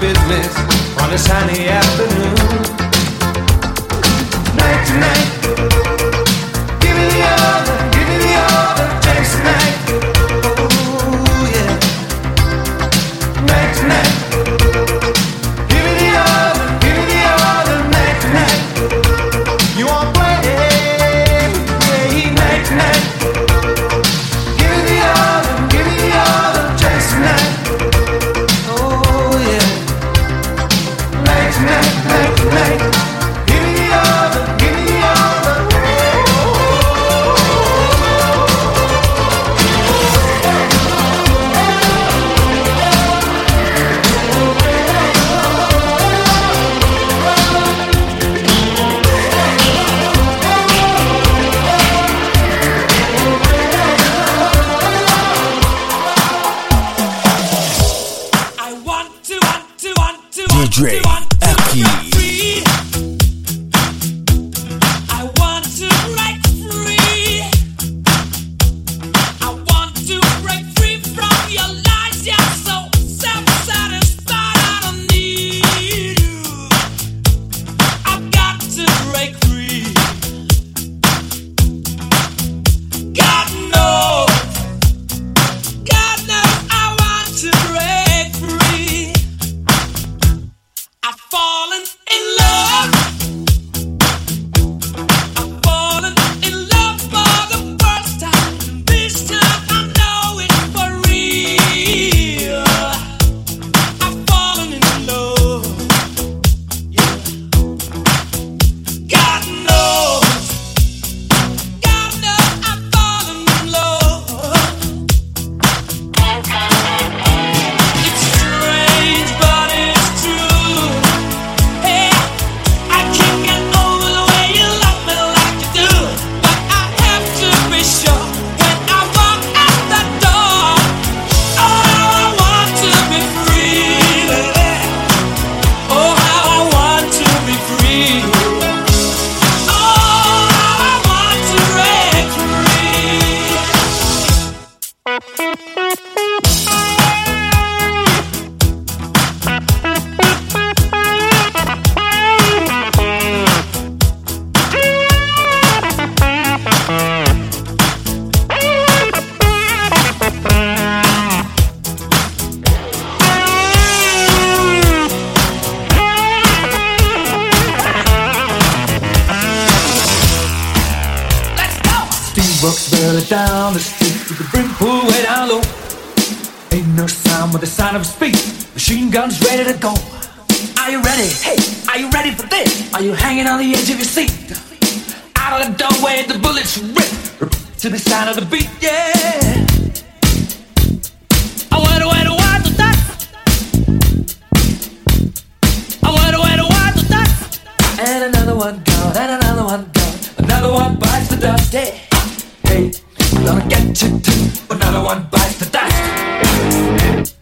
fallen in love. Down the street with the brim pulled way down low. Ain't no sound but the sound of speed. Machine guns ready to go. Are you ready? Hey, are you ready for this? Are you hanging on the edge of your seat? Out of the doorway, the bullets rip, rip to the sound of the beat. Yeah. And another one gone, and another one gone. Another one bites the dust. Hey, hey, gonna get you too. Another one bites the dust.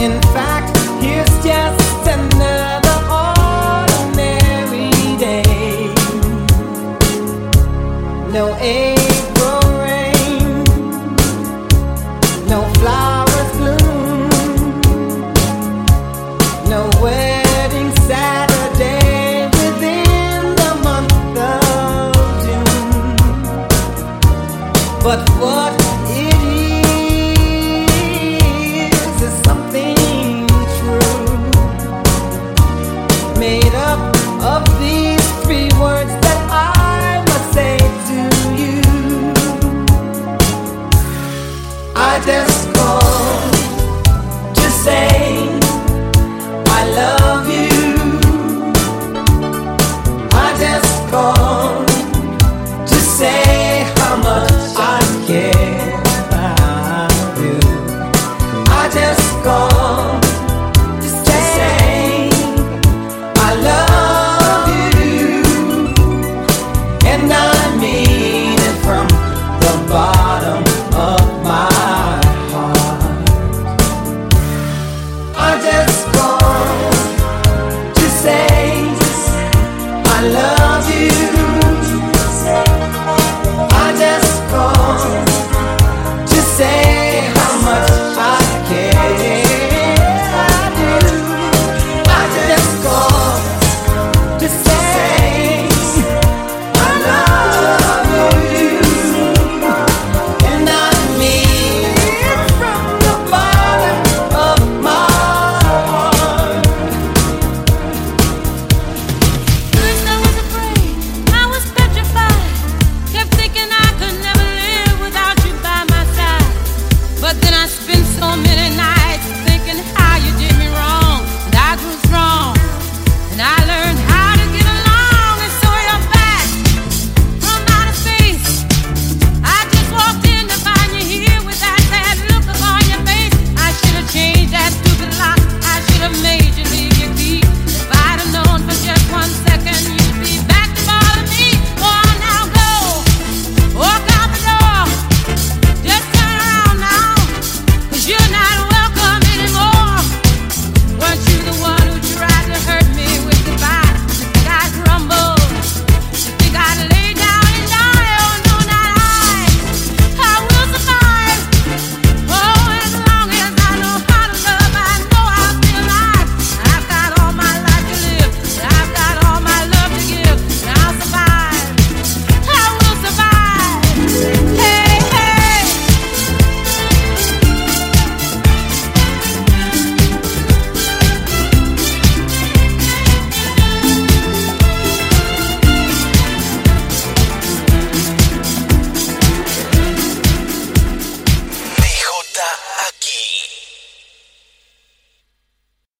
in fact. I dare